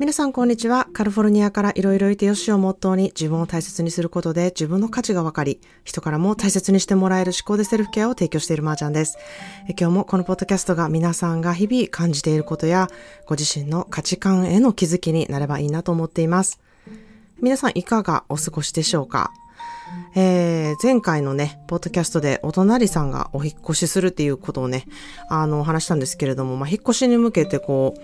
皆さんこんにちは。カリフォルニアからいろいろいてよしをモットーに自分を大切にすることで自分の価値が分かり、人からも大切にしてもらえる思考でセルフケアを提供しているマーちゃんです。今日もこのポッドキャストが皆さんが日々感じていることやご自身の価値観への気づきになればいいなと思っています。皆さんいかがお過ごしでしょうか？えー、前回のね、ポッドキャストでお隣さんがお引っ越しするっていうことをね、あの、話したんですけれども、まあ、引っ越しに向けてこう、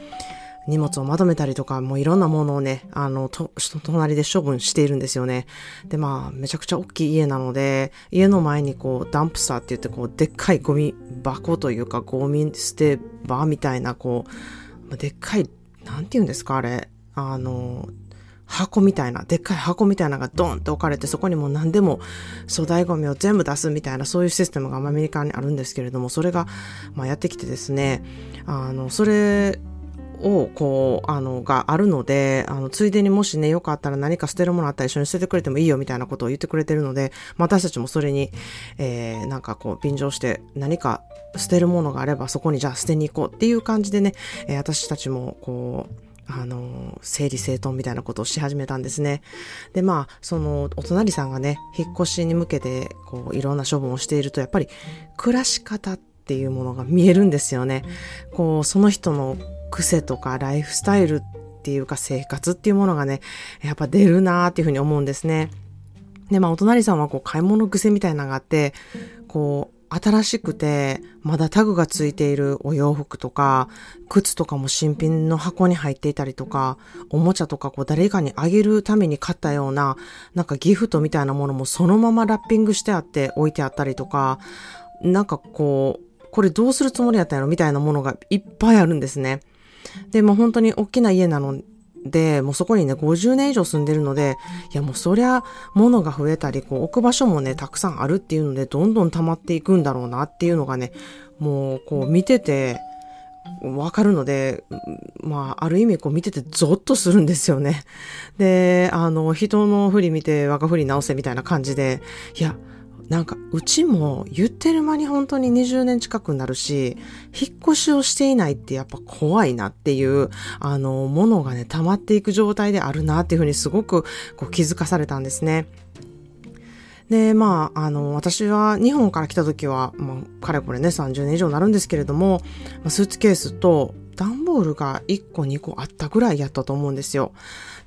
荷物をまとめたりとか、もういろんなものをね、あの、と、隣で処分しているんですよね。で、まあ、めちゃくちゃ大きい家なので、家の前にこう、ダンプサーって言って、こう、でっかいゴミ箱というか、ゴミ捨て場みたいな、こう、でっかい、なんて言うんですか、あれ。あの、箱みたいな、でっかい箱みたいなのがドンって置かれて、そこにもう何でも粗大ゴミを全部出すみたいな、そういうシステムがアメリカにあるんですけれども、それが、まあ、やってきてですね、あの、それを、こう、あの、があるので、あの、ついでにもしね、よかったら何か捨てるものあったら一緒に捨ててくれてもいいよみたいなことを言ってくれてるので、私たちもそれに、えー、なんかこう、便乗して何か捨てるものがあればそこにじゃあ捨てに行こうっていう感じでね、えー、私たちもこう、あの、整理整頓みたいなことをし始めたんですね。で、まあ、その、お隣さんがね、引っ越しに向けて、こう、いろんな処分をしていると、やっぱり、暮らし方っていうものが見えるんですよね。こう、その人の癖とかライフスタイルっていうか生活っていうものがね、やっぱ出るなーっていうふうに思うんですね。で、まあお隣さんはこう買い物癖みたいなのがあって、こう新しくてまだタグがついているお洋服とか、靴とかも新品の箱に入っていたりとか、おもちゃとかこう誰かにあげるために買ったような、なんかギフトみたいなものもそのままラッピングしてあって置いてあったりとか、なんかこう、これどうするつもりやったんやろみたいなものがいっぱいあるんですね。で、も本当に大きな家なので、もうそこにね、50年以上住んでるので、いやもうそりゃ物が増えたり、こう置く場所もね、たくさんあるっていうので、どんどん溜まっていくんだろうなっていうのがね、もうこう見てて、わかるので、まあ、ある意味こう見ててゾッとするんですよね。で、あの、人の振り見て我が振り直せみたいな感じで、いや、なんか、うちも言ってる間に本当に20年近くになるし、引っ越しをしていないってやっぱ怖いなっていう、あの、ものがね、溜まっていく状態であるなっていうふうにすごくこう気づかされたんですね。で、まあ、あの、私は日本から来た時は、まあ、かれこれね、30年以上になるんですけれども、スーツケースと段ボールが1個2個あったぐらいやったと思うんですよ。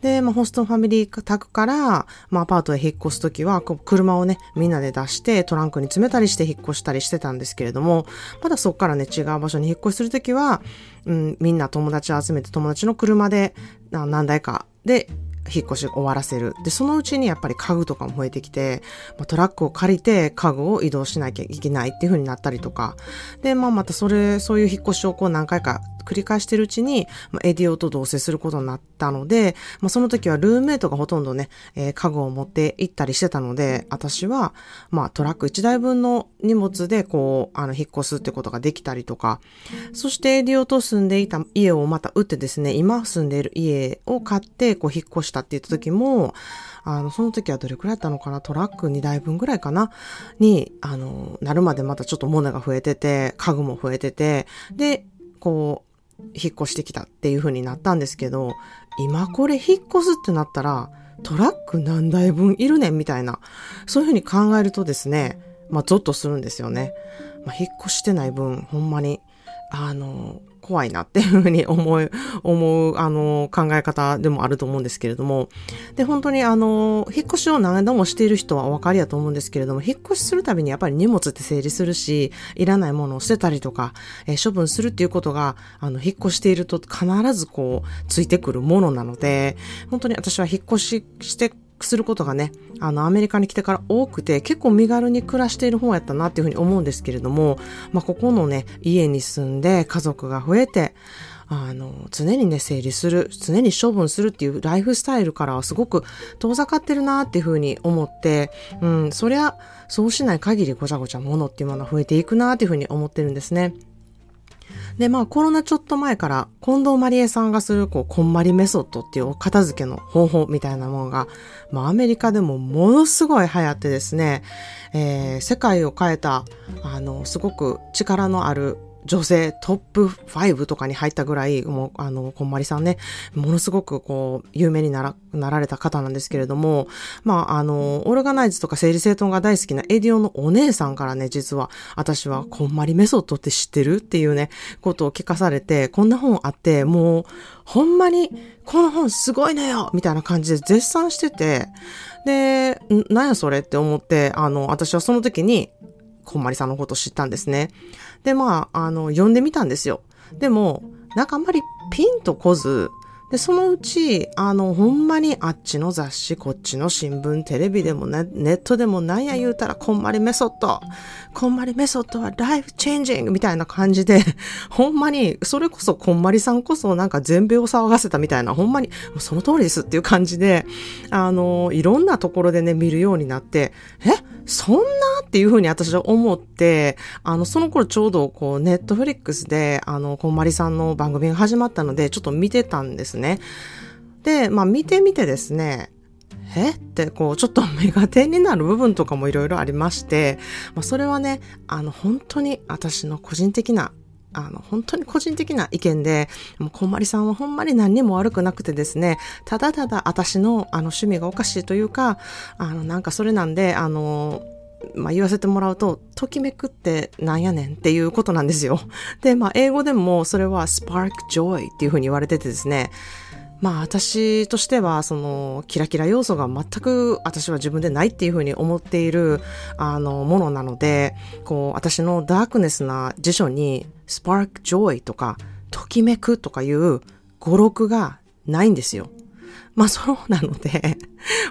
で、まあ、ホストファミリー宅から、まあ、アパートへ引っ越すときは、車をね、みんなで出して、トランクに詰めたりして引っ越したりしてたんですけれども、まだそこからね、違う場所に引っ越しするときは、うん、みんな友達を集めて友達の車で、何台かで引っ越し終わらせる。で、そのうちにやっぱり家具とかも増えてきて、まあ、トラックを借りて家具を移動しなきゃいけないっていう風になったりとか。で、まあまたそれ、そういう引っ越しをこう何回か繰り返してるうちに、まあ、エディオと同棲することになったので、まあその時はルームメイトがほとんどね、えー、家具を持って行ったりしてたので、私は、まあトラック1台分の荷物でこう、あの、引っ越すってことができたりとか、そしてエディオと住んでいた家をまた売ってですね、今住んでいる家を買って、こう引っ越したって言った時も、あの、その時はどれくらいだったのかなトラック2台分ぐらいかなに、あの、なるまでまたちょっと物が増えてて、家具も増えてて、で、こう、引っ越してきたっていう風になったんですけど、今これ引っ越すってなったら、トラック何台分いるねんみたいな、そういう風に考えるとですね、まあ、ゾッとするんですよね。まあ、引っ越してない分、ほんまに、あの、怖いなっていうふうに思う、思う、あの、考え方でもあると思うんですけれども。で、本当にあの、引っ越しを何度もしている人はお分かりやと思うんですけれども、引っ越しするたびにやっぱり荷物って整理するし、いらないものを捨てたりとか、えー、処分するっていうことが、あの、引っ越していると必ずこう、ついてくるものなので、本当に私は引っ越ししてすることがね、あの、アメリカに来てから多くて、結構身軽に暮らしている方やったなっていうふうに思うんですけれども、まあ、ここのね、家に住んで家族が増えて、あの、常にね、整理する、常に処分するっていうライフスタイルからはすごく遠ざかってるなっていうふうに思って、うん、そりゃ、そうしない限りごちゃごちゃ物っていうものは増えていくなっていうふうに思ってるんですね。で、まあコロナちょっと前から近藤まりえさんがするこう、こんまりメソッドっていうお片付けの方法みたいなものが、まあアメリカでもものすごい流行ってですね、えー、世界を変えた、あの、すごく力のある女性トップ5とかに入ったぐらい、もう、あの、こんまりさんね、ものすごくこう、有名になら、なられた方なんですけれども、まあ、あの、オルガナイズとか整理整頓が大好きなエディオンのお姉さんからね、実は、私はこんまりメソッドって知ってるっていうね、ことを聞かされて、こんな本あって、もう、ほんまに、この本すごいのよみたいな感じで絶賛してて、で、なんやそれって思って、あの、私はその時に、こんまりさんのこと知ったんですね。で、まあ、あの、呼んでみたんですよ。でも、なんかあんまりピンとこず、で、そのうち、あの、ほんまにあっちの雑誌、こっちの新聞、テレビでもね、ネットでもなんや言うたら、こんまりメソッド、こんまりメソッドはライフチェンジングみたいな感じで、ほんまに、それこそこんまりさんこそなんか全米を騒がせたみたいな、ほんまに、その通りですっていう感じで、あの、いろんなところでね、見るようになって、え？そんな？っていうふうに私は思って、あの、その頃ちょうどこう、ネットフリックスで、あの、こんまりさんの番組が始まったので、ちょっと見てたんですね。ね。で、まあ見てみてですね、え？ってこうちょっと目が点になる部分とかもいろいろありまして、まあ、それはね、あの本当に私の個人的なあの、本当に個人的な意見で、もうこんまりさんはほんまに何にも悪くなくてですね、ただただ私のあの趣味がおかしいというか、あの、なんかそれなんで、あの、まあ、言わせてもらうと、ときめくってなんやねんっていうことなんですよ。で、まあ、英語でもそれは spark joy っていうふうに言われててですね、まあ私としてはそのキラキラ要素が全く私は自分でないっていうふうに思っているあのものなので、こう私のダークネスな辞書にスパークジョイとかときめくとかいう語録がないんですよ。まあそうなので、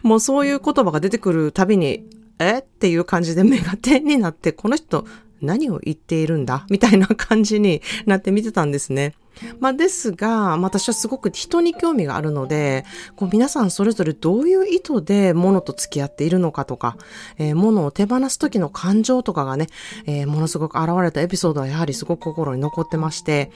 もうそういう言葉が出てくるたびに、え？っていう感じで目が点になって、この人何を言っているんだ？みたいな感じになって見てたんですね。まあですが、私はすごく人に興味があるので、こう皆さんそれぞれどういう意図で物と付き合っているのかとか、えー、物を手放す時の感情とかがね、えー、ものすごく現れたエピソードはやはりすごく心に残ってまして、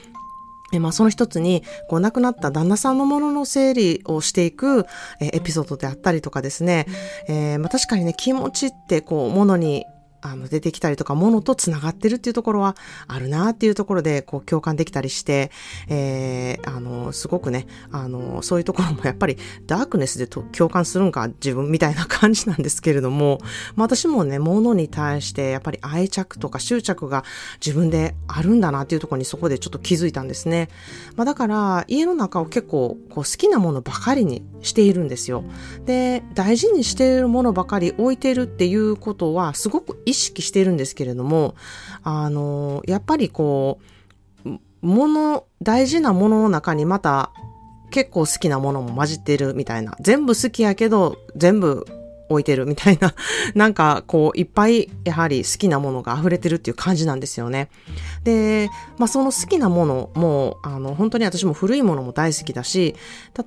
まあ、その一つに、こう、亡くなった旦那さんのものの整理をしていく、えエピソードであったりとかですね、えー、まあ、確かにね、気持ちって、こう、ものにあの、出てきたりとか、ものと繋がってるっていうところはあるなっていうところで、こう、共感できたりして、えー、あの、すごくね、あの、そういうところもやっぱり、ダークネスでと共感するんか、自分みたいな感じなんですけれども、まあ、私もね、ものに対して、やっぱり愛着とか執着が自分であるんだなっていうところにそこでちょっと気づいたんですね。まあ、だから、家の中を結構、こう、好きなものばかりにしているんですよ。で、大事にしているものばかり置いてるっていうことは、すごく意意識してるんですけれども、あの、やっぱりこう、もの、大事なものの中にまた結構好きなものも混じってるみたいな。全部好きやけど、全部置いてるみたいな、なんかこういっぱいやはり好きなものが溢れてるっていう感じなんですよね。で、まあその好きなものも、あの本当に私も古いものも大好きだし、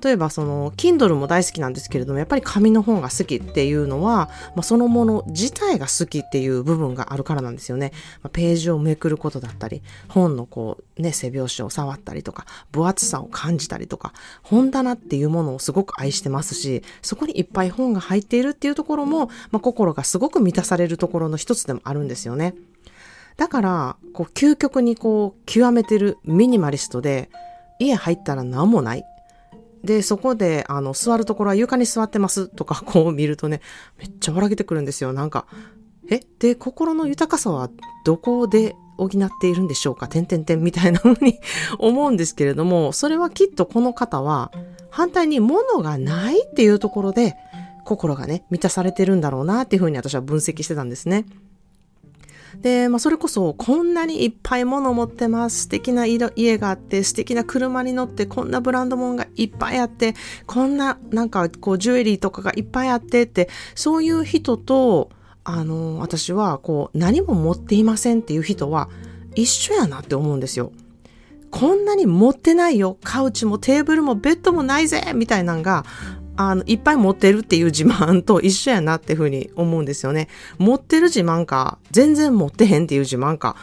例えばその Kindle も大好きなんですけれども、やっぱり紙の本が好きっていうのは、まあそのもの自体が好きっていう部分があるからなんですよね。まあ、ページをめくることだったり、本のこうね、背表紙を触ったりとか、分厚さを感じたりとか、本棚っていうものをすごく愛してますし、そこにいっぱい本が入っているっていうところも、まあ、心がすごく満たされるところの一つでもあるんですよね。だから、こう、究極にこう、極めてるミニマリストで、家入ったら何もない。で、そこで、あの、座るところは床に座ってますとか、こう見るとね、めっちゃ笑けてくるんですよ。なんか、え？で、心の豊かさはどこで補っているんでしょうか？点々点みたいな風に 思うんですけれども、それはきっとこの方は、反対に物がないっていうところで、心がね、満たされてるんだろうなっていうふうに私は分析してたんですね。で、まあ、それこそ、こんなにいっぱい物を持ってます。素敵な家があって、素敵な車に乗って、こんなブランド物がいっぱいあって、こんな、なんか、こう、ジュエリーとかがいっぱいあってって、そういう人と、あの、私は、こう、何も持っていませんっていう人は、一緒やなって思うんですよ。こんなに持ってないよ。カウチもテーブルもベッドもないぜみたいなのが、あの、いっぱい持ってるっていう自慢と一緒やなっていうふうに思うんですよね。持ってる自慢か、全然持ってへんっていう自慢か、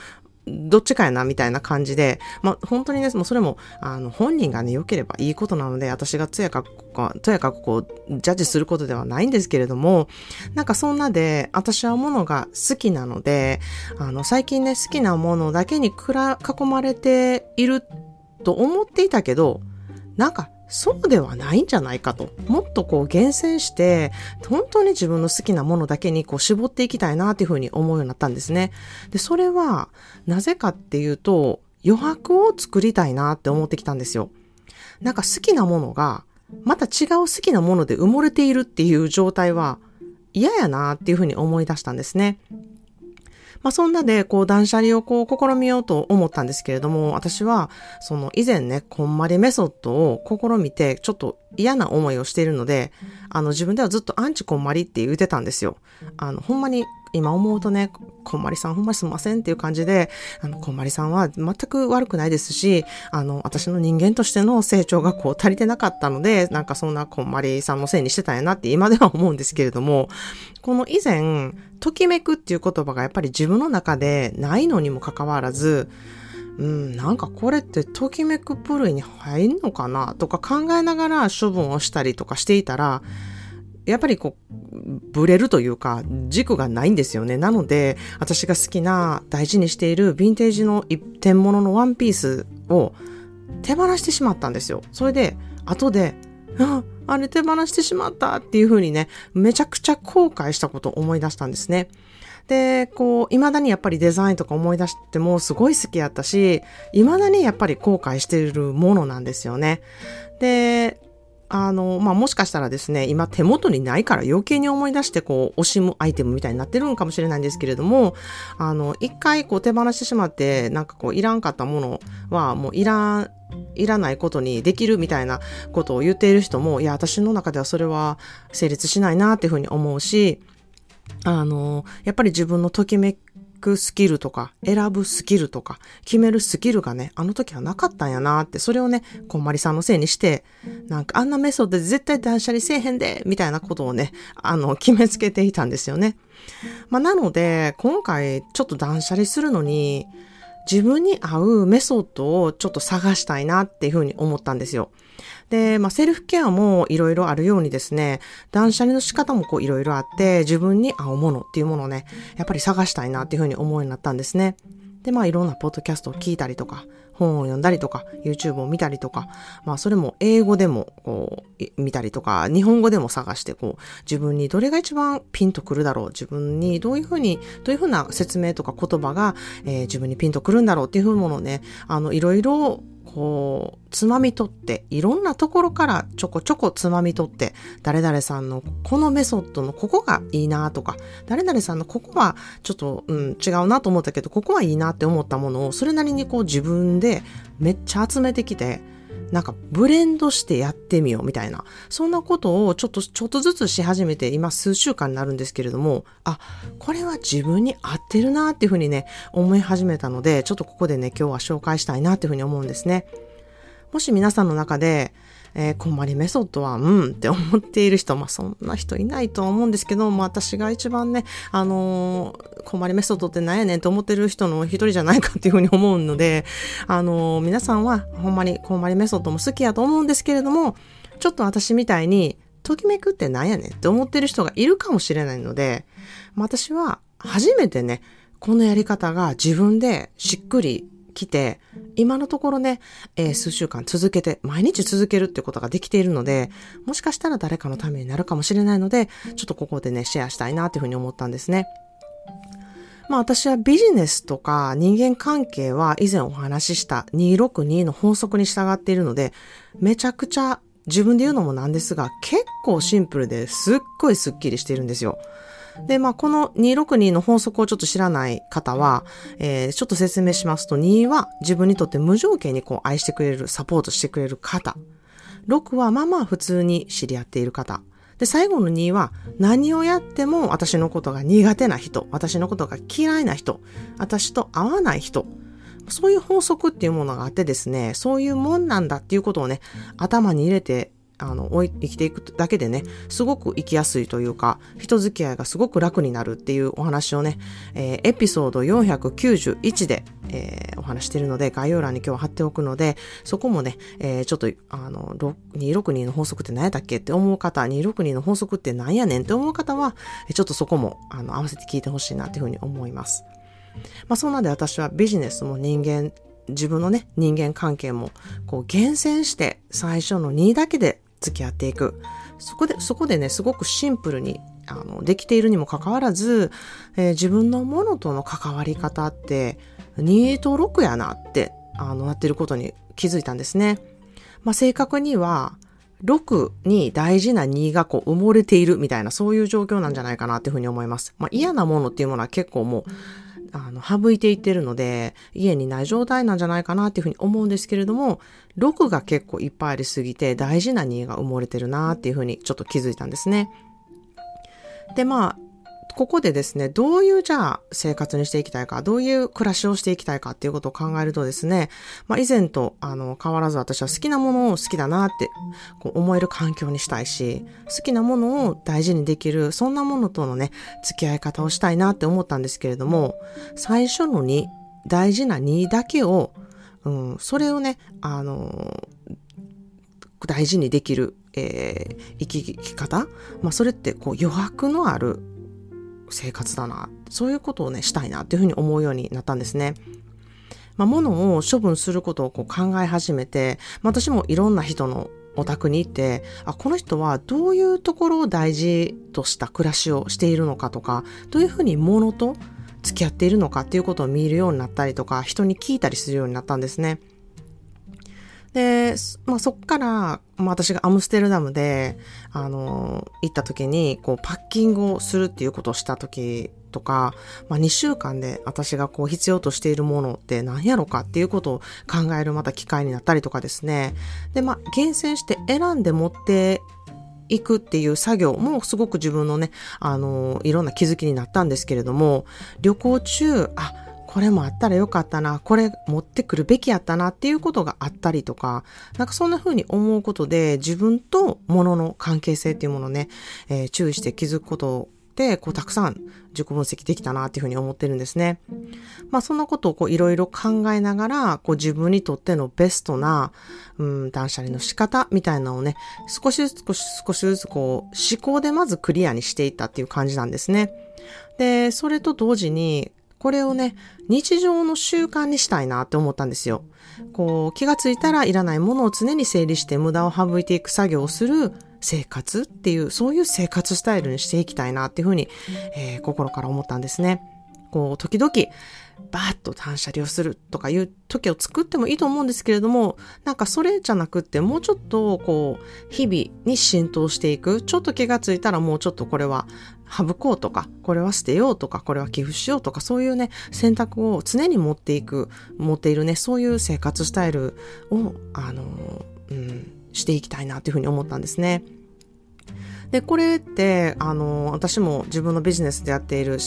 どっちかやな、みたいな感じで、まあ、本当にね、もうそれも、あの、本人がね、良ければいいことなので、私がとやかく、とやかこう、ジャッジすることではないんですけれども、なんかそんなで、私はものが好きなので、あの、最近ね、好きなものだけにくら、囲まれていると思っていたけど、なんか、そうではないんじゃないかと。もっとこう厳選して、本当に自分の好きなものだけにこう絞っていきたいなっていうふうに思うようになったんですね。で、それは、なぜかっていうと、余白を作りたいなって思ってきたんですよ。なんか好きなものが、また違う好きなもので埋もれているっていう状態は嫌やなっていうふうに思い出したんですね。まあそんなで、こう断捨離をこう試みようと思ったんですけれども、私は、その以前ね、こんまりメソッドを試みて、ちょっと嫌な思いをしているので、あの自分ではずっとアンチこんまりって言ってたんですよ。あの、ほんまに今思うとね、こんまりさんほんまにすんませんっていう感じで、あの、こんまりさんは全く悪くないですし、あの、私の人間としての成長がこう足りてなかったので、なんかそんなこんまりさんのせいにしてたんやなって今では思うんですけれども、この以前、ときめくっていう言葉がやっぱり自分の中でないのにもかかわらず、うん、なんかこれってときめく部類に入んのかなとか考えながら処分をしたりとかしていたら、やっぱりこう、ブレるというか、軸がないんですよね。なので、私が好きな、大事にしているヴィンテージの一点物のワンピースを手放してしまったんですよ。それで、後で、あ、あれ手放してしまったっていう風にね、めちゃくちゃ後悔したことを思い出したんですね。で、こう、未だにやっぱりデザインとか思い出してもすごい好きやったし、未だにやっぱり後悔しているものなんですよね。で、あの、まあ、もしかしたらですね、今手元にないから余計に思い出してこう、惜しむアイテムみたいになってるのかもしれないんですけれども、あの、一回こう手放してしまって、なんかこう、いらんかったものはもういらん、いらないことにできるみたいなことを言っている人も、いや、私の中ではそれは成立しないなっていうふうに思うし、あの、やっぱり自分のときめくスキルとか、選ぶスキルとか、決めるスキルがね、あの時はなかったんやなって、それをね、こんまりさんのせいにして、なんかあんなメソッドで絶対断捨離せえへんで、みたいなことをね、あの、決めつけていたんですよね。まあ、なので、今回ちょっと断捨離するのに、自分に合うメソッドをちょっと探したいなっていうふうに思ったんですよ。で、まあ、セルフケアもいろいろあるようにですね、断捨離の仕方もこういろいろあって、自分に合うものっていうものをね、やっぱり探したいなっていうふうに思うようになったんですね。で、まあいろんなポッドキャストを聞いたりとか、本を読んだりとか、YouTube を見たりとか、まあそれも英語でもこう見たりとか、日本語でも探してこう自分にどれが一番ピンとくるだろう、自分にどういうふうに、どういうふうな説明とか言葉が、えー、自分にピンとくるんだろうっていうふうものね、あのいろいろこう、つまみ取って、いろんなところからちょこちょこつまみ取って、誰々さんのこのメソッドのここがいいなとか、誰々さんのここはちょっと、うん、違うなと思ったけど、ここはいいなって思ったものを、それなりにこう自分でめっちゃ集めてきて、なんかブレンドしてやってみようみたいな、そんなことをちょっと、ちょっとずつし始めて、今数週間になるんですけれども、あ、これは自分に合ってるなっていうふうにね、思い始めたので、ちょっとここでね、今日は紹介したいなっていうふうに思うんですね。もし皆さんの中で、えー、こんまりメソッドは、うんって思っている人、まあそんな人いないと思うんですけど、まあ私が一番ね、あのー、こんまりメソッドって何やねんと思ってる人の一人じゃないかっていうふうに思うので、あの、皆さんはほんまにこんまりメソッドも好きやと思うんですけれども、ちょっと私みたいに、ときめくって何やねんって思ってる人がいるかもしれないので、私は初めてね、このやり方が自分でしっくり来て、今のところね、えー、数週間続けて、毎日続けるってことができているので、もしかしたら誰かのためになるかもしれないので、ちょっとここでね、シェアしたいなというふうに思ったんですね。まあ私はビジネスとか人間関係は以前お話しした262の法則に従っているので、めちゃくちゃ自分で言うのもなんですが、結構シンプルですっごいスッキリしているんですよ。で、まあ、この262の法則をちょっと知らない方は、えー、ちょっと説明しますと、2は自分にとって無条件にこう愛してくれる、サポートしてくれる方。6はまあまあ普通に知り合っている方。で、最後の2は何をやっても私のことが苦手な人、私のことが嫌いな人、私と合わない人。そういう法則っていうものがあってですね、そういうもんなんだっていうことをね、頭に入れてあの、生きていくだけでね、すごく生きやすいというか、人付き合いがすごく楽になるっていうお話をね、えー、エピソード491で、えー、お話してるので、概要欄に今日貼っておくので、そこもね、えー、ちょっと、あの、262の法則って何やったっけって思う方、262の法則って何やねんって思う方は、ちょっとそこも、あの、合わせて聞いてほしいなっていうふうに思います。まあ、そんなで私はビジネスも人間自分のね、人間関係も、こう、厳選して、最初の2だけで付き合っていく。そこで、そこでね、すごくシンプルに、あの、できているにもかかわらず、えー、自分のものとの関わり方って、2と6やなって、あの、なってることに気づいたんですね。まあ、正確には、6に大事な2がこう埋もれているみたいなそういう状況なんじゃないかなっていうふうに思います。まあ嫌なものっていうものは結構もうあの、省いていってるので、家にない状態なんじゃないかなっていうふうに思うんですけれども、6が結構いっぱいありすぎて、大事な2が埋もれてるなっていうふうにちょっと気づいたんですね。で、まあ、ここでですね、どういうじゃあ生活にしていきたいか、どういう暮らしをしていきたいかっていうことを考えるとですね、まあ以前とあの変わらず私は好きなものを好きだなってこう思える環境にしたいし、好きなものを大事にできる、そんなものとのね、付き合い方をしたいなって思ったんですけれども、最初の2、大事な2だけを、うん、それをね、あの大事にできる、えー、生き方まあそれってこう余白のある生活だな。そういうことをね、したいなっていうふうに思うようになったんですね。まあ、物を処分することをこう考え始めて、まあ、私もいろんな人のお宅に行って、あ、この人はどういうところを大事とした暮らしをしているのかとか、どういうふうに物と付き合っているのかっていうことを見るようになったりとか、人に聞いたりするようになったんですね。まあ、そっから、まあ、私がアムステルダムで、あの、行った時に、こう、パッキングをするっていうことをした時とか、まあ、2週間で私がこう必要としているものって何やろかっていうことを考えるまた機会になったりとかですね。で、まあ、厳選して選んで持っていくっていう作業もすごく自分のね、あの、いろんな気づきになったんですけれども、旅行中、あ、これもあったらよかったな、これ持ってくるべきやったなっていうことがあったりとか、なんかそんな風に思うことで自分と物の関係性っていうものね、えー、注意して気づくことで、こう、たくさん自己分析できたなっていうふうに思ってるんですね。まあ、そんなことをこう、いろいろ考えながら、こう、自分にとってのベストな、うん、断捨離の仕方みたいなのをね、少しずつ少し少しずつこう、思考でまずクリアにしていったっていう感じなんですね。で、それと同時に、これをね、日常の習慣にしたいなって思ったんですよ。こう、気がついたらいらないものを常に整理して無駄を省いていく作業をする生活っていう、そういう生活スタイルにしていきたいなっていうふうに、えー、心から思ったんですね。こう、時々、バーッと断捨離をするとかいう時を作ってもいいと思うんですけれども、なんかそれじゃなくって、もうちょっと、こう、日々に浸透していく。ちょっと気がついたらもうちょっとこれは省こうとか、これは捨てようとか、これは寄付しようとか、そういうね、選択を常に持っていく、持っているね、そういう生活スタイルを、あの、うん、していきたいなというふうに思ったんですね。で、これって、あの、私も自分のビジネスでやっている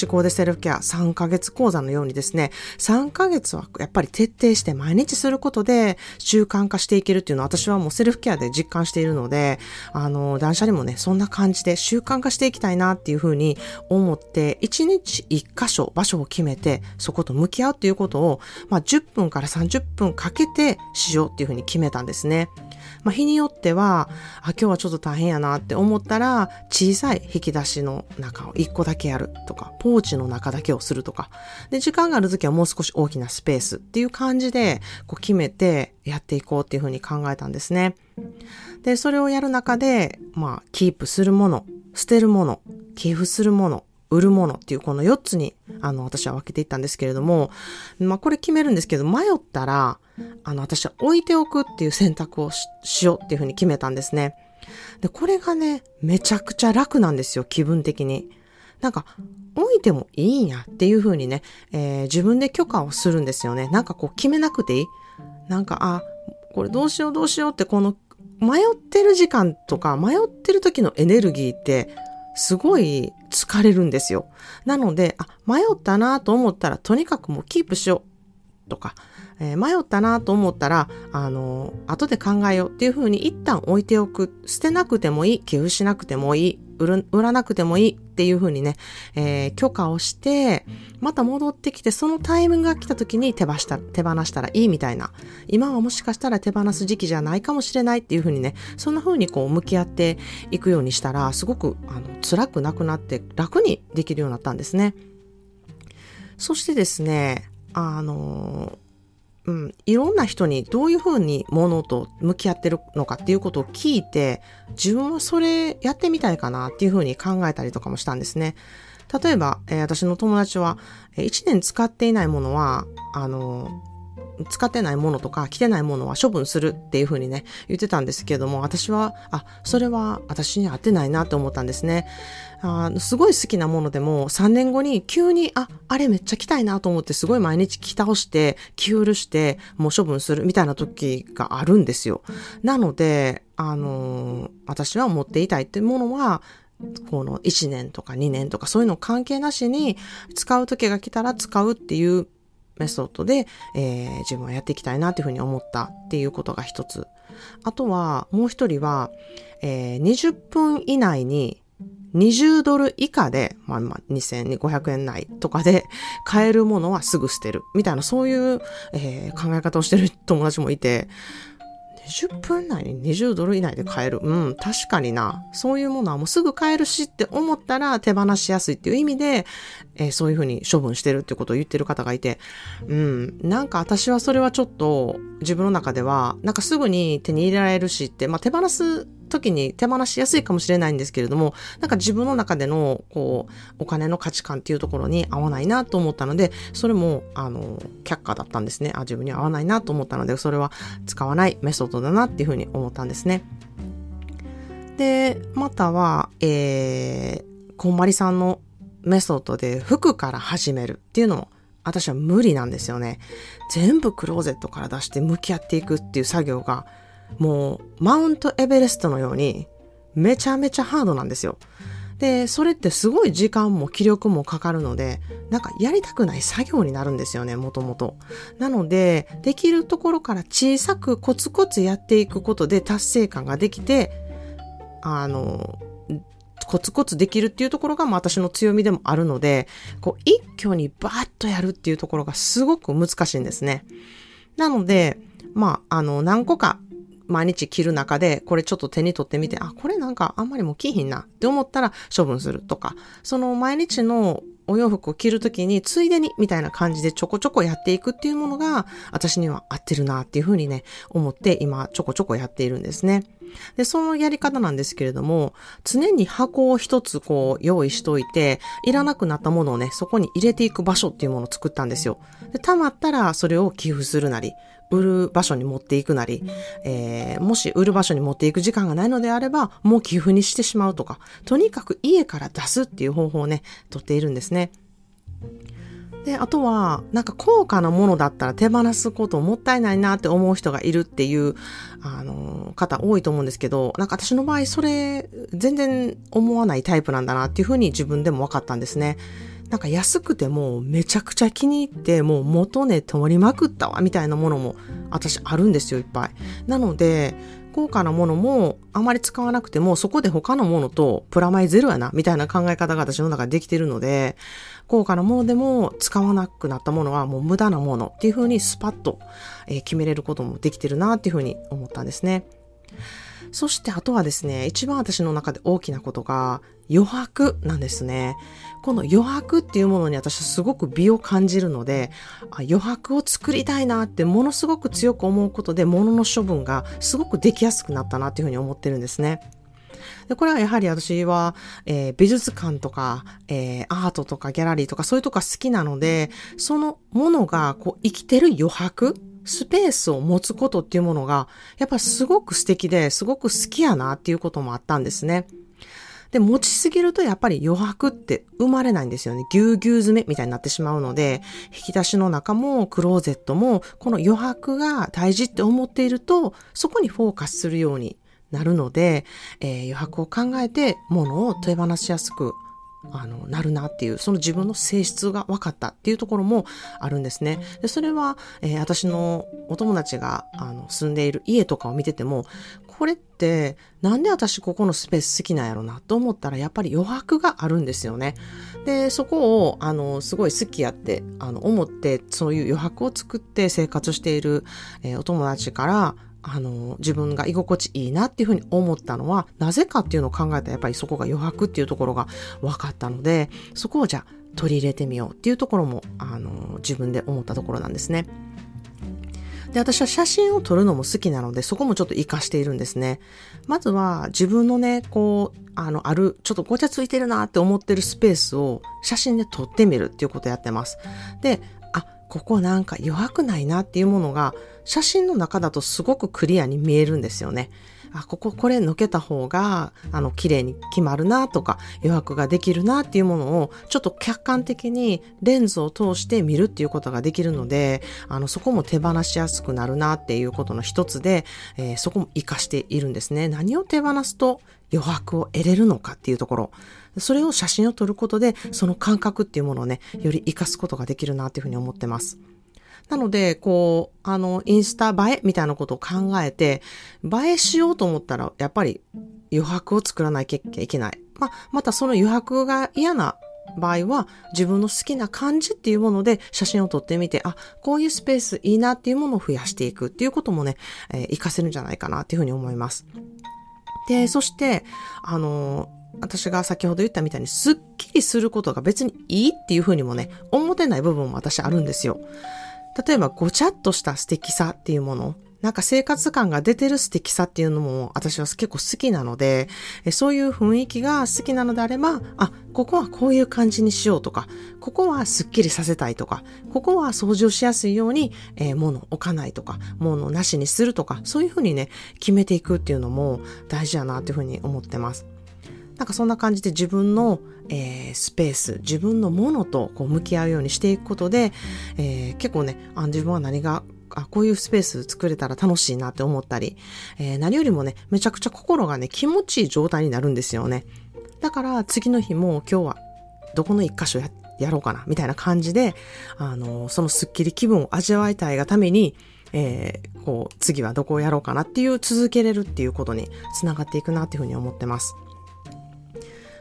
思考でセルフケア3ヶ月講座のようにですね、3ヶ月はやっぱり徹底して毎日することで習慣化していけるっていうのは私はもうセルフケアで実感しているので、あの、断捨離もね、そんな感じで習慣化していきたいなっていうふうに思って、1日1箇所場所を決めて、そこと向き合うっていうことを、まあ10分から30分かけてしようっていうふうに決めたんですね。まあ、日によっては、あ、今日はちょっと大変やなって思ったら、小さい引き出しの中を1個だけやるとか、ポーチの中だけをするとか、で、時間がある時はもう少し大きなスペースっていう感じで、こう決めてやっていこうっていうふうに考えたんですね。で、それをやる中で、まあ、キープするもの、捨てるもの、寄付するもの、売るものっていうこの4つに、あの、私は分けていったんですけれども、まあ、これ決めるんですけど、迷ったら、あの、私は置いておくっていう選択をしようっていうふうに決めたんですね。で、これがね、めちゃくちゃ楽なんですよ、気分的に。なんか、置いてもいいんやっていうふうにね、えー、自分で許可をするんですよね。なんかこう決めなくていいなんか、あ、これどうしようどうしようってこの迷ってる時間とか迷ってる時のエネルギーってすごい疲れるんですよ。なので、あ、迷ったなと思ったらとにかくもうキープしよう。とか、えー、迷ったなと思ったら、あのー、後で考えようっていうふうに一旦置いておく。捨てなくてもいい、寄付しなくてもいい、売る売らなくてもいいっていうふうにね、えー、許可をして、また戻ってきて、そのタイミングが来た時に手放した手放したらいいみたいな。今はもしかしたら手放す時期じゃないかもしれないっていうふうにね、そんなふうにこう向き合っていくようにしたら、すごくあの辛くなくなって楽にできるようになったんですね。そしてですね、あの、うん、いろんな人にどういうふうにものと向き合ってるのかっていうことを聞いて、自分はそれやってみたいかなっていうふうに考えたりとかもしたんですね。例えば、えー、私の友達は、1年使っていないものは、あの使ってないものとか着てないものは処分するっていうふうにね、言ってたんですけども、私は、あ、それは私に合ってないなって思ったんですね。あすごい好きなものでも3年後に急に、あ、あれめっちゃ着たいなと思ってすごい毎日着倒して、着古して、もう処分するみたいな時があるんですよ。なので、あのー、私は持っていたいっていうものは、この1年とか2年とかそういうの関係なしに使う時が来たら使うっていうメソッドで、えー、自分はやっていきたいなっていうふうに思ったっていうことが一つ。あとは、もう一人は、えー、20分以内に20ドル以下で、まあまあ2500円内とかで 買えるものはすぐ捨てる。みたいな、そういう、えー、考え方をしてる友達もいて、20分内に20ドル以内で買える。うん、確かにな。そういうものはもうすぐ買えるしって思ったら手放しやすいっていう意味で、えー、そういうふうに処分してるってことを言ってる方がいて、うん、なんか私はそれはちょっと自分の中では、なんかすぐに手に入れられるしって、まあ手放す時に手放しやすいかもしれないんですけれども、なんか自分の中での、こう、お金の価値観っていうところに合わないなと思ったので、それも、あの、却下だったんですね。あ、自分に合わないなと思ったので、それは使わないメソッドだなっていうふうに思ったんですね。で、または、えー、こんまりさんのメソッドで服から始めるっていうのも私は無理なんですよね。全部クローゼットから出して向き合っていくっていう作業がもうマウントエベレストのようにめちゃめちゃハードなんですよ。で、それってすごい時間も気力もかかるので、なんかやりたくない作業になるんですよね、もともと。なので、できるところから小さくコツコツやっていくことで達成感ができて、あの、コツコツできるっていうところが私の強みでもあるので、こう一挙にバーッとやるっていうところがすごく難しいんですね。なので、まあ、あの、何個か毎日着る中で、これちょっと手に取ってみて、あ、これなんかあんまりもう着ひんなって思ったら処分するとか、その毎日のお洋服を着るときに、ついでにみたいな感じでちょこちょこやっていくっていうものが、私には合ってるなっていうふうにね、思って今ちょこちょこやっているんですね。で、そのやり方なんですけれども、常に箱を一つこう用意しといて、いらなくなったものをね、そこに入れていく場所っていうものを作ったんですよ。で、溜まったらそれを寄付するなり、売る場所に持っていくなり、えー、もし売る場所に持っていく時間がないのであれば、もう寄付にしてしまうとか、とにかく家から出すっていう方法をね、とっているんですね。で、あとは、なんか高価なものだったら手放すこともったいないなって思う人がいるっていう、あの、方多いと思うんですけど、なんか私の場合それ全然思わないタイプなんだなっていうふうに自分でも分かったんですね。なんか安くてもうめちゃくちゃ気に入ってもう元値通りまくったわみたいなものも私あるんですよいっぱい。なので高価なものもあまり使わなくてもそこで他のものとプラマイゼロやなみたいな考え方が私の中でできているので高価なものでも使わなくなったものはもう無駄なものっていうふうにスパッと、え決めれることもできてるなっていうふうに思ったんですね。そしてあとはですね、一番私の中で大きなことが余白なんですね。この余白っていうものに私はすごく美を感じるので、余白を作りたいなってものすごく強く思うことで物の処分がすごくできやすくなったなっていうふうに思ってるんですね。で、これはやはり私は、えー、美術館とか、えー、アートとかギャラリーとかそういうとこが好きなので、そのものがこう生きてる余白スペースを持つことっていうものが、やっぱすごく素敵ですごく好きやなっていうこともあったんですね。で、持ちすぎるとやっぱり余白って生まれないんですよね。ぎゅうぎゅう詰めみたいになってしまうので、引き出しの中もクローゼットも、この余白が大事って思っていると、そこにフォーカスするようになるので、えー、余白を考えて物を手放しやすくあの、なるなっていう、その自分の性質が分かったっていうところもあるんですね。でそれは、えー、私のお友達があの住んでいる家とかを見てても、これってなんで私ここのスペース好きなんやろなと思ったらやっぱり余白があるんですよね。で、そこをあのすごい好きやってあの思ってそういう余白を作って生活している、えー、お友達からあの、自分が居心地いいなっていうふうに思ったのは、なぜかっていうのを考えたらやっぱりそこが余白っていうところが分かったので、そこをじゃあ取り入れてみようっていうところも、あの、自分で思ったところなんですね。で、私は写真を撮るのも好きなので、そこもちょっと活かしているんですね。まずは自分のね、こう、あの、ある、ちょっとごちゃついてるなって思ってるスペースを写真で撮ってみるっていうことをやってます。で、あ、ここなんか弱くないなっていうものが写真の中だとすごくクリアに見えるんですよね。あ、こここれのけた方が、あの、綺麗に決まるなとか、余白ができるなっていうものを、ちょっと客観的にレンズを通して見るっていうことができるので、あの、そこも手放しやすくなるなっていうことの一つで、えー、そこも活かしているんですね。何を手放すと余白を得れるのかっていうところ。それを写真を撮ることで、その感覚っていうものをね、より活かすことができるなっていうふうに思ってます。なので、こう、あの、インスタ映えみたいなことを考えて、映えしようと思ったら、やっぱり余白を作らなきゃいけない。まあ、またその余白が嫌な場合は自分の好きな感じっていうもので写真を撮ってみて、あ、こういうスペースいいなっていうものを増やしていくっていうこともね、えー、活かせるんじゃないかなっていうふうに思います。で、そして、あの私が先ほど言ったみたいにスッキリすることが別にいいっていうふうにもね、思ってない部分も私あるんですよ。例えばごちゃっとした素敵さっていうもの、なんか生活感が出てる素敵さっていうのも私は結構好きなので、そういう雰囲気が好きなのであれば、あ、ここはこういう感じにしようとか、ここはスッキリさせたいとか、ここは掃除をしやすいように、えー、物を置かないとか、物をなしにするとか、そういうふうにね、決めていくっていうのも大事やなっていうふうに思ってます。なんかそんな感じで自分の、えー、スペース、自分のものとこう向き合うようにしていくことで、えー、結構ね、あ自分は何があ、こういうスペース作れたら楽しいなって思ったり、えー、何よりもね、めちゃくちゃ心がね、気持ちいい状態になるんですよね。だから次の日も今日はどこの一箇所ややろうかな、みたいな感じで、あの、そのスッキリ気分を味わいたいがために、えー、こう、次はどこをやろうかなっていう続けれるっていうことにつながっていくなっていうふうに思ってます。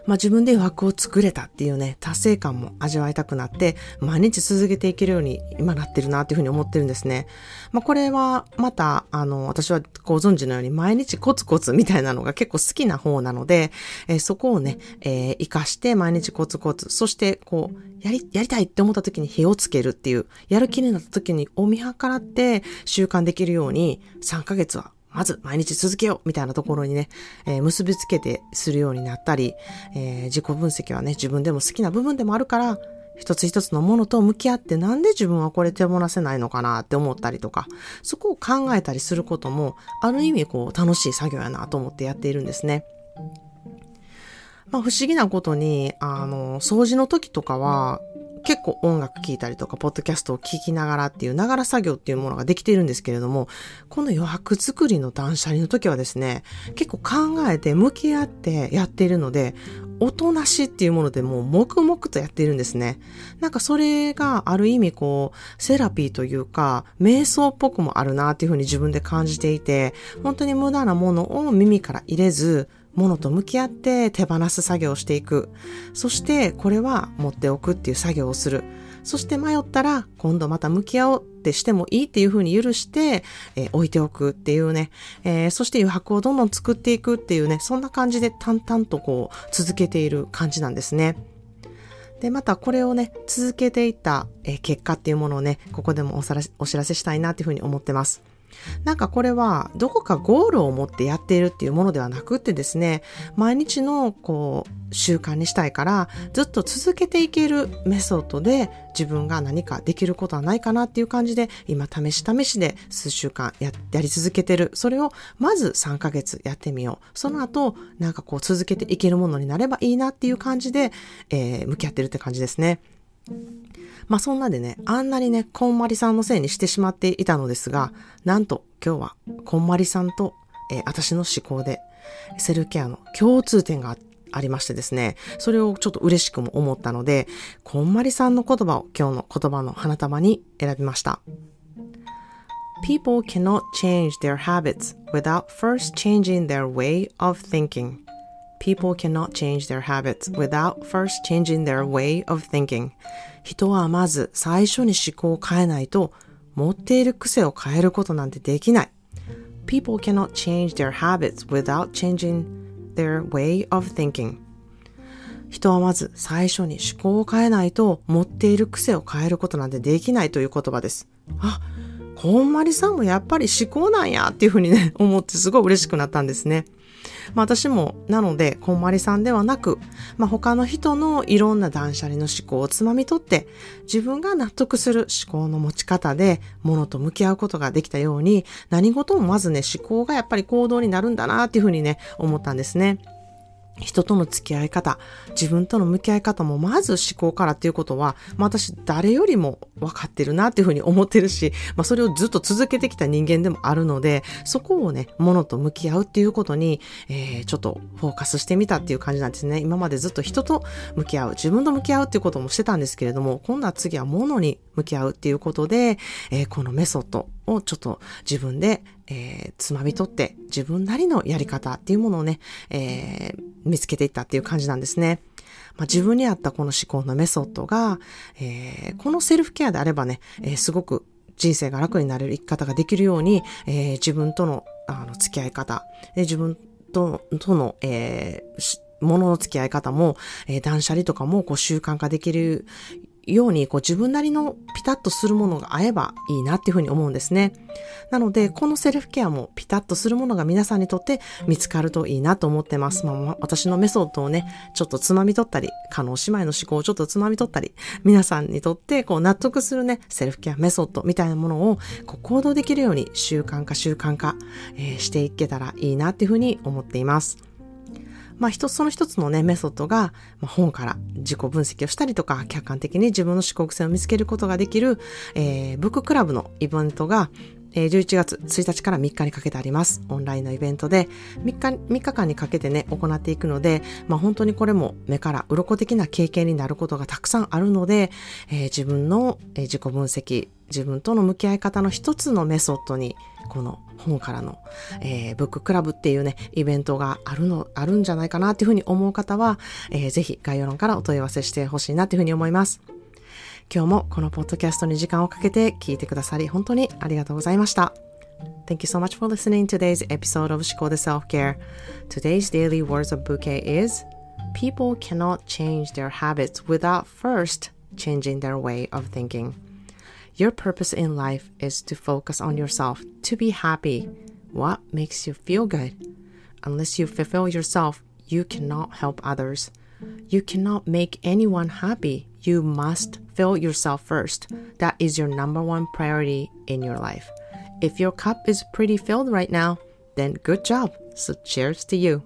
まあ、自分で枠を作れたっていうね、達成感も味わいたくなって、毎日続けていけるように今なってるなっていうふうに思ってるんですね。まあ、これはまた、あの、私はご存知のように毎日コツコツみたいなのが結構好きな方なので、えー、そこをね、えー、活かして毎日コツコツ、そしてこう、やり、やりたいって思った時に火をつけるっていう、やる気になった時にお見計らって習慣できるように3ヶ月はまず毎日続けようみたいなところにね、えー、結びつけてするようになったり、えー、自己分析はね、自分でも好きな部分でもあるから、一つ一つのものと向き合ってなんで自分はこれ手放せないのかなって思ったりとか、そこを考えたりすることも、ある意味こう楽しい作業やなと思ってやっているんですね。まあ不思議なことに、あの、掃除の時とかは、結構音楽聴いたりとか、ポッドキャストを聴きながらっていう、ながら作業っていうものができているんですけれども、この余白作りの断捨離の時はですね、結構考えて向き合ってやっているので、おとなしっていうものでもう黙々とやっているんですね。なんかそれがある意味こう、セラピーというか、瞑想っぽくもあるなっていうふうに自分で感じていて、本当に無駄なものを耳から入れず、ものと向き合って手放す作業をしていく。そしてこれは持っておくっていう作業をする。そして迷ったら今度また向き合おうってしてもいいっていうふうに許して、えー、置いておくっていうね、えー、そして余白をどんどん作っていくっていうね、そんな感じで淡々とこう続けている感じなんですね。で、またこれをね、続けていった、えー、結果っていうものをね、ここでもお知らせしたいなっていうふうに思ってます。なんかこれはどこかゴールを持ってやっているっていうものではなくってですね、毎日のこう習慣にしたいからずっと続けていけるメソッドで自分が何かできることはないかなっていう感じで今試し試しで数週間ややり続けてる。それをまず3ヶ月やってみよう。その後なんかこう続けていけるものになればいいなっていう感じで、えー、向き合ってるって感じですね。まあそんなでね、あんなにね、こんまりさんのせいにしてしまっていたのですが、なんと今日はこんまりさんと、えー、私の思考でセルケアの共通点がありましてですね、それをちょっと嬉しくも思ったので、こんまりさんの言葉を今日の言葉の花束に選びました。People cannot change their habits without first changing their way of thinking. People cannot change their habits without first changing their way of thinking. 人はまず最初に思考を変えないと持っている癖を変えることなんてできない。People cannot change their habits without changing their way of thinking. 人はまず最初に思考を変えないと持っている癖を変えることなんてできないという言葉です。あ、こんまりさんもやっぱり思考なんやっていうふうにね、思ってすごい嬉しくなったんですね。まあ私も、なので、こんまりさんではなく、まあ他の人のいろんな断捨離の思考をつまみ取って、自分が納得する思考の持ち方で、物と向き合うことができたように、何事もまずね、思考がやっぱり行動になるんだなっていうふうにね、思ったんですね。人との付き合い方、自分との向き合い方もまず思考からっていうことは、まあ、私誰よりも分かってるなっていうふうに思ってるし、まあ、それをずっと続けてきた人間でもあるので、そこをね、ものと向き合うっていうことに、えー、ちょっとフォーカスしてみたっていう感じなんですね。今までずっと人と向き合う、自分と向き合うっていうこともしてたんですけれども、今度は次は物に向き合うっていうことで、えー、このメソッドをちょっと自分で、えー、つまみ取って自分なりのやり方っていうものをね、えー、見つけていったっていう感じなんですね。まあ、自分に合ったこの思考のメソッドが、えー、このセルフケアであればね、えー、すごく人生が楽になれる生き方ができるように、えー、自分とのあの付き合い方、で自分ととの、えー、ものの付き合い方も、えー、断捨離とかもこう習慣化できるように、こう自分なりのピタッとするものが合えばいいなっていうふうに思うんですね。なので、このセルフケアもピタッとするものが皆さんにとって見つかるといいなと思ってます。まあ、私のメソッドをね、ちょっとつまみ取ったり、可能姉妹の思考をちょっとつまみ取ったり、皆さんにとってこう納得するね、セルフケアメソッドみたいなものをこう行動できるように習慣化習慣化、えー、していけたらいいなっていうふうに思っています。まあ一つその一つのね、メソッドが、まあ、本から自己分析をしたりとか、客観的に自分の思考癖を見つけることができる、えー、ブッククラブのイベントが、え11月1日から3日にかけてあります。オンラインのイベントで、3日、3日間にかけてね、行っていくので、まあ本当にこれも目から鱗的な経験になることがたくさんあるので、えー、自分の、自己分析、自分との向き合い方の一つのメソッドに、この本からの、えー、ブッククラブっていうね、イベントがあるの、あるんじゃないかなっていうふうに思う方は、えー、ぜひ概要欄からお問い合わせしてほしいなっていうふうに思います。今日もこのポッドキャストに時間をかけて聞いてくださり、本当にありがとうございました。Thank you so much for listening to today's episode of 思考で Self-Care. Today's daily words of bouquet is People cannot change their habits without first changing their way of thinking. Your purpose in life is to focus on yourself, to be happy. What makes you feel good? Unless you fulfill yourself, you cannot help others. You cannot make anyone happy. you must fill yourself first. That is your number one priority in your life. If your cup is pretty filled right now, then good job. So cheers to you.